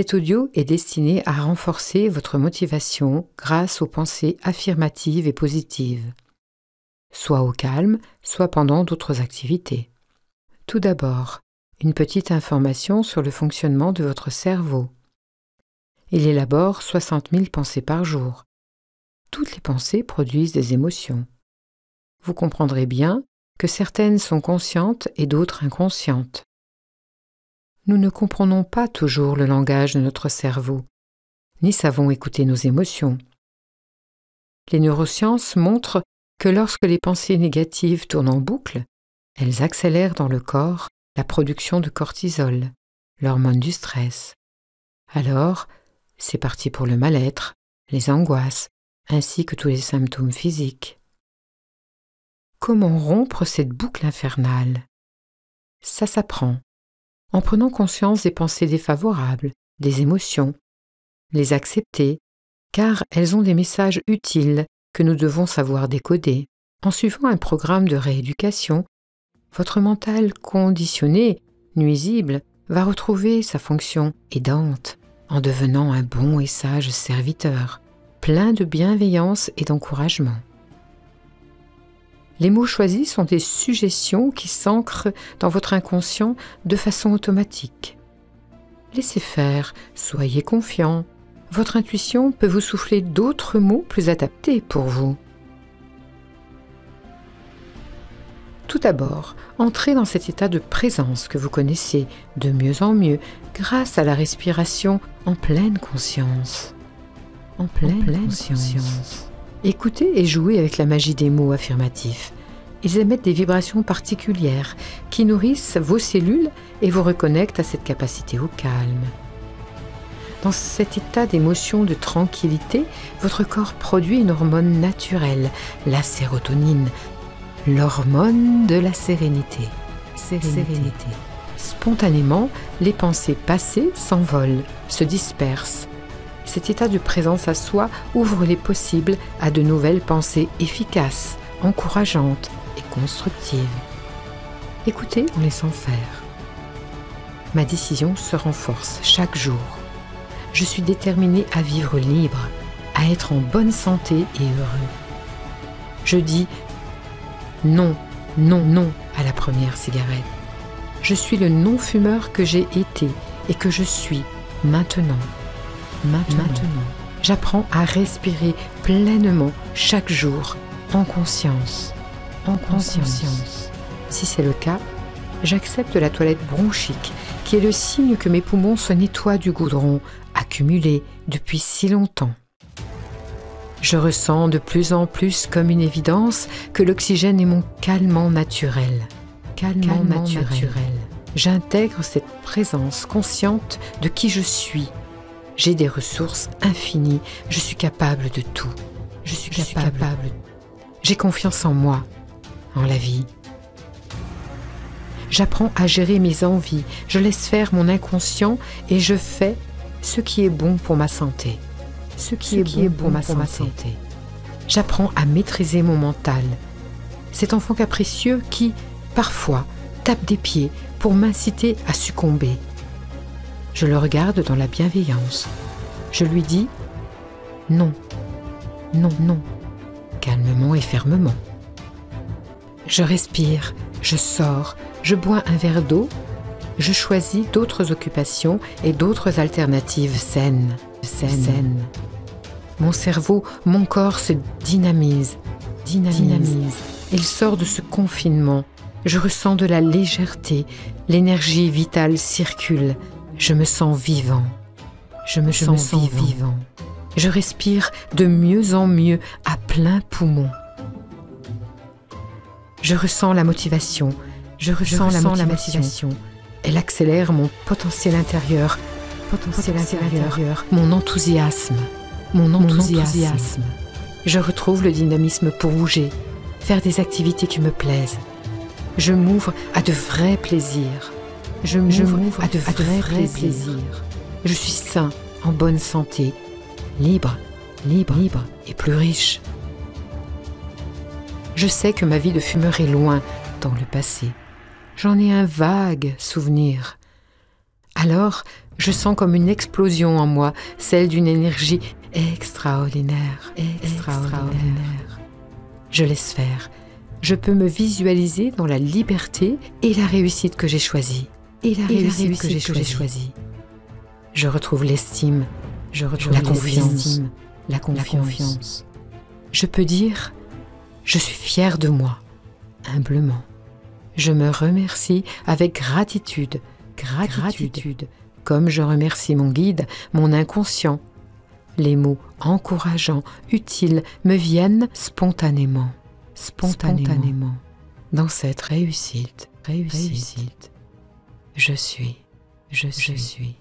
Cet audio est destiné à renforcer votre motivation grâce aux pensées affirmatives et positives, soit au calme, soit pendant d'autres activités. Tout d'abord, une petite information sur le fonctionnement de votre cerveau. Il élabore 60 000 pensées par jour. Toutes les pensées produisent des émotions. Vous comprendrez bien que certaines sont conscientes et d'autres inconscientes nous ne comprenons pas toujours le langage de notre cerveau, ni savons écouter nos émotions. Les neurosciences montrent que lorsque les pensées négatives tournent en boucle, elles accélèrent dans le corps la production de cortisol, l'hormone du stress. Alors, c'est parti pour le mal-être, les angoisses, ainsi que tous les symptômes physiques. Comment rompre cette boucle infernale? Ça s'apprend en prenant conscience des pensées défavorables, des émotions, les accepter, car elles ont des messages utiles que nous devons savoir décoder. En suivant un programme de rééducation, votre mental conditionné, nuisible, va retrouver sa fonction aidante en devenant un bon et sage serviteur, plein de bienveillance et d'encouragement. Les mots choisis sont des suggestions qui s'ancrent dans votre inconscient de façon automatique. Laissez faire, soyez confiant. Votre intuition peut vous souffler d'autres mots plus adaptés pour vous. Tout d'abord, entrez dans cet état de présence que vous connaissez de mieux en mieux grâce à la respiration en pleine conscience. En pleine, conscience. Écoutez et jouez avec la magie des mots affirmatifs. Ils émettent des vibrations particulières qui nourrissent vos cellules et vous reconnectent à cette capacité au calme. Dans cet état d'émotion de tranquillité, votre corps produit une hormone naturelle, la sérotonine, l'hormone de la sérénité. sérénité. Spontanément, les pensées passées s'envolent, se dispersent cet état de présence à soi ouvre les possibles à de nouvelles pensées efficaces, encourageantes et constructives. Écoutez en laissant faire. Ma décision se renforce chaque jour. Je suis déterminée à vivre libre, à être en bonne santé et heureux. Je dis non, non, non à la première cigarette. Je suis le non-fumeur que j'ai été et que je suis maintenant maintenant. J'apprends à respirer pleinement chaque jour, en conscience. En conscience. Si c'est le cas, j'accepte la toilette bronchique, qui est le signe que mes poumons se nettoient du goudron accumulé depuis si longtemps. Je ressens de plus en plus comme une évidence que l'oxygène est mon calmant naturel. Calmant, naturel. J'intègre cette présence consciente de qui je suis j'ai des ressources infinies. Je suis capable de tout. Je suis capable. J'ai confiance en moi, en la vie. J'apprends à gérer mes envies. Je laisse faire mon inconscient et je fais ce qui est bon pour ma santé. Ce qui, est, bon pour, ma, santé. J'apprends à maîtriser mon mental. Cet enfant capricieux qui, parfois, tape des pieds pour m'inciter à succomber. Je le regarde dans la bienveillance. Je lui dis non, non, non, calmement et fermement. Je respire, je sors, je bois un verre d'eau, je choisis d'autres occupations et d'autres alternatives saines, saines. Mon cerveau, mon corps se dynamise, dynamise. dynamise. Il sort de ce confinement. Je ressens de la légèreté, l'énergie vitale circule, je me sens vivant. Je me, sens, vivant. Je respire de mieux en mieux à plein poumon. Je ressens la motivation. Je ressens, la, motivation. Elle accélère mon potentiel intérieur. Potentiel, intérieur. Mon enthousiasme. Mon enthousiasme. Je retrouve le dynamisme pour bouger, faire des activités qui me plaisent. Je m'ouvre à de vrais plaisirs. Je m'ouvre à de vrais, plaisirs. Je suis sain, en bonne santé, libre, libre, libre et plus riche. Je sais que ma vie de fumeur est loin dans le passé. J'en ai un vague souvenir. Alors, je sens comme une explosion en moi, celle d'une énergie extraordinaire, extraordinaire. Je laisse faire. Je peux me visualiser dans la liberté et la réussite que j'ai choisie. Et la, réussite, que j'ai choisie. Je retrouve l'estime, je retrouve la confiance, la confiance. Je peux dire, je suis fière de moi, humblement. Je me remercie avec gratitude, gratitude, comme je remercie mon guide, mon inconscient. Les mots encourageants, utiles me viennent spontanément, spontanément, dans cette réussite, réussite. Je suis, je suis. Je suis.